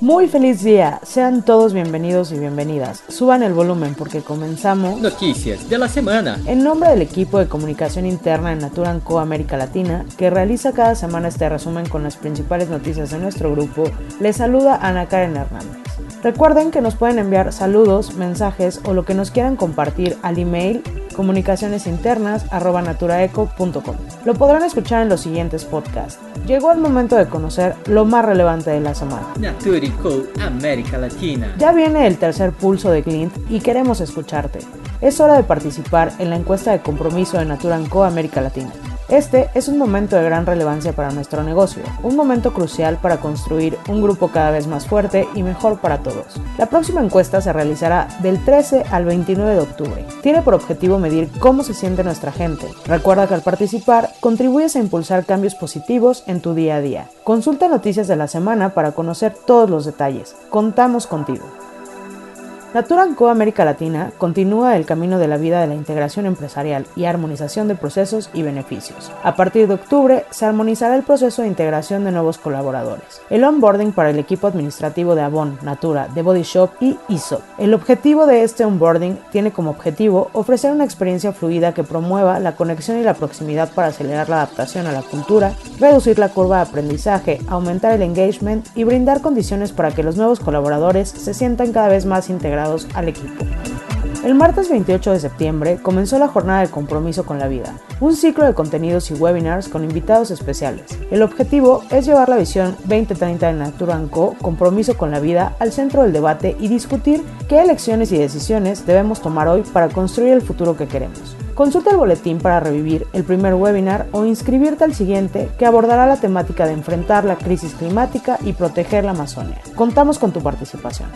Muy feliz día, sean todos bienvenidos y bienvenidas. Suban el volumen porque comenzamos Noticias de la semana. En nombre del equipo de comunicación interna de Naturan Co América Latina, que realiza cada semana este resumen con las principales noticias de nuestro grupo, les saluda Ana Karen Hernández. Recuerden que nos pueden enviar saludos, mensajes o lo que nos quieran compartir al email comunicacionesinternas.naturaeco.com. Lo podrán escuchar en los siguientes podcasts. Llegó el momento de conocer lo más relevante de la semana. Naturico América Latina. Ya viene el tercer pulso de Clint y queremos escucharte. Es hora de participar en la encuesta de compromiso de Naturanco América Latina. Este es un momento de gran relevancia para nuestro negocio, un momento crucial para construir un grupo cada vez más fuerte y mejor para todos. La próxima encuesta se realizará del 13 al 29 de octubre. Tiene por objetivo medir cómo se siente nuestra gente. Recuerda que al participar contribuyes a impulsar cambios positivos en tu día a día. Consulta noticias de la semana para conocer todos los detalles. Contamos contigo. Co América Latina continúa el camino de la vida de la integración empresarial y armonización de procesos y beneficios. A partir de octubre se armonizará el proceso de integración de nuevos colaboradores. El onboarding para el equipo administrativo de Avon, Natura, The Body Shop y ISO. El objetivo de este onboarding tiene como objetivo ofrecer una experiencia fluida que promueva la conexión y la proximidad para acelerar la adaptación a la cultura, reducir la curva de aprendizaje, aumentar el engagement y brindar condiciones para que los nuevos colaboradores se sientan cada vez más integrados al equipo. El martes 28 de septiembre comenzó la jornada de compromiso con la vida, un ciclo de contenidos y webinars con invitados especiales. El objetivo es llevar la visión 2030 de Natura Co, compromiso con la vida, al centro del debate y discutir qué elecciones y decisiones debemos tomar hoy para construir el futuro que queremos. Consulta el boletín para revivir el primer webinar o inscribirte al siguiente que abordará la temática de enfrentar la crisis climática y proteger la Amazonia. Contamos con tu participación.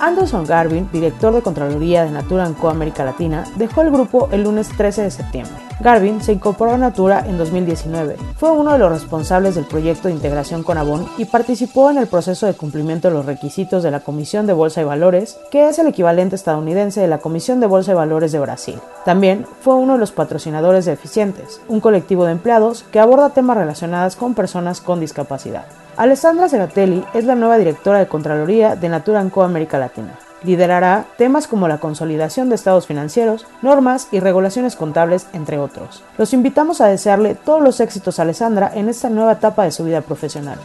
Anderson Garvin, director de Contraloría de Natura Co América Latina, dejó el grupo el lunes 13 de septiembre. Garvin se incorporó a Natura en 2019. Fue uno de los responsables del proyecto de integración con Avon y participó en el proceso de cumplimiento de los requisitos de la Comisión de Bolsa y Valores, que es el equivalente estadounidense de la Comisión de Bolsa y Valores de Brasil. También fue uno de los patrocinadores de Eficientes, un colectivo de empleados que aborda temas relacionados con personas con discapacidad. Alessandra Seratelli es la nueva directora de Contraloría de Natura Co América Latina. Liderará temas como la consolidación de estados financieros, normas y regulaciones contables, entre otros. Los invitamos a desearle todos los éxitos a Alessandra en esta nueva etapa de su vida profesional.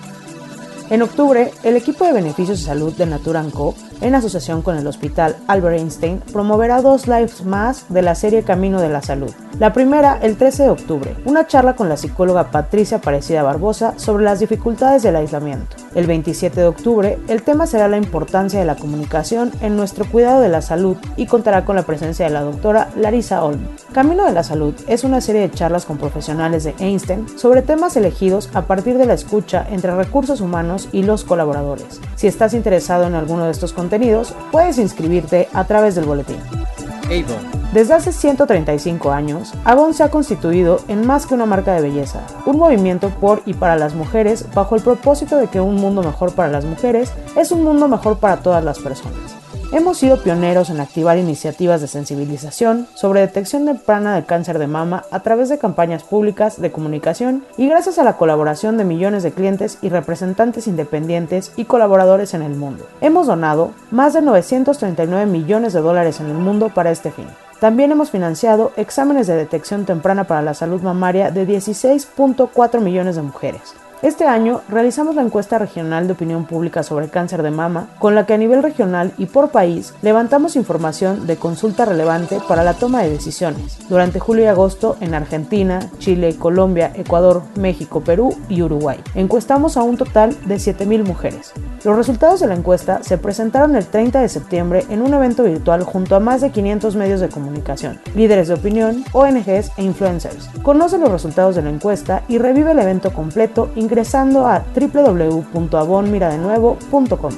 En octubre, el equipo de beneficios de salud de Natura Co en asociación con el Hospital Albert Einstein, promoverá dos lives más de la serie Camino de la Salud. La primera, el 13 de octubre, una charla con la psicóloga Patricia Parecida Barbosa sobre las dificultades del aislamiento. El 27 de octubre, el tema será la importancia de la comunicación en nuestro cuidado de la salud y contará con la presencia de la doctora Larisa Olm. Camino de la Salud es una serie de charlas con profesionales de Einstein sobre temas elegidos a partir de la escucha entre recursos humanos y los colaboradores. Si estás interesado en alguno de estos contenidos, puedes inscribirte a través del boletín. Desde hace 135 años, Avon se ha constituido en más que una marca de belleza, un movimiento por y para las mujeres bajo el propósito de que un mundo mejor para las mujeres es un mundo mejor para todas las personas. Hemos sido pioneros en activar iniciativas de sensibilización sobre detección temprana de cáncer de mama a través de campañas públicas de comunicación y gracias a la colaboración de millones de clientes y representantes independientes y colaboradores en el mundo. Hemos donado más de 939 millones de dólares en el mundo para este fin. También hemos financiado exámenes de detección temprana para la salud mamaria de 16.4 millones de mujeres. Este año realizamos la encuesta regional de opinión pública sobre cáncer de mama, con la que a nivel regional y por país levantamos información de consulta relevante para la toma de decisiones durante julio y agosto en Argentina, Chile, Colombia, Ecuador, México, Perú y Uruguay. Encuestamos a un total de 7.000 mujeres. Los resultados de la encuesta se presentaron el 30 de septiembre en un evento virtual junto a más de 500 medios de comunicación, líderes de opinión, ONGs e influencers. Conoce los resultados de la encuesta y revive el evento completo ingresando a www.avonmiradenuevo.com.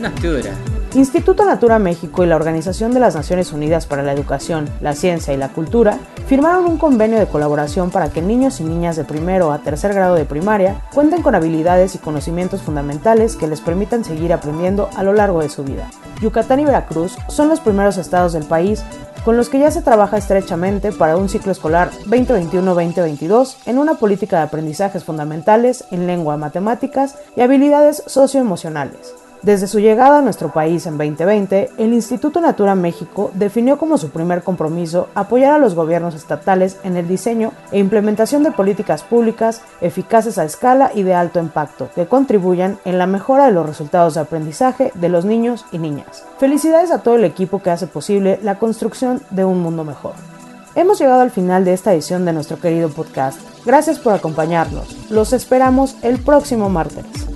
Natura. Instituto Natura México y la Organización de las Naciones Unidas para la Educación, la Ciencia y la Cultura firmaron un convenio de colaboración para que niños y niñas de primero a tercer grado de primaria cuenten con habilidades y conocimientos fundamentales que les permitan seguir aprendiendo a lo largo de su vida. Yucatán y Veracruz son los primeros estados del país con los que ya se trabaja estrechamente para un ciclo escolar 2021-2022 en una política de aprendizajes fundamentales en lengua, matemáticas y habilidades socioemocionales. Desde su llegada a nuestro país en 2020, el Instituto Natura México definió como su primer compromiso apoyar a los gobiernos estatales en el diseño e implementación de políticas públicas eficaces a escala y de alto impacto, que contribuyan en la mejora de los resultados de aprendizaje de los niños y niñas. Felicidades a todo el equipo que hace posible la construcción de un mundo mejor. Hemos llegado al final de esta edición de nuestro querido podcast. Gracias por acompañarnos. Los esperamos el próximo martes.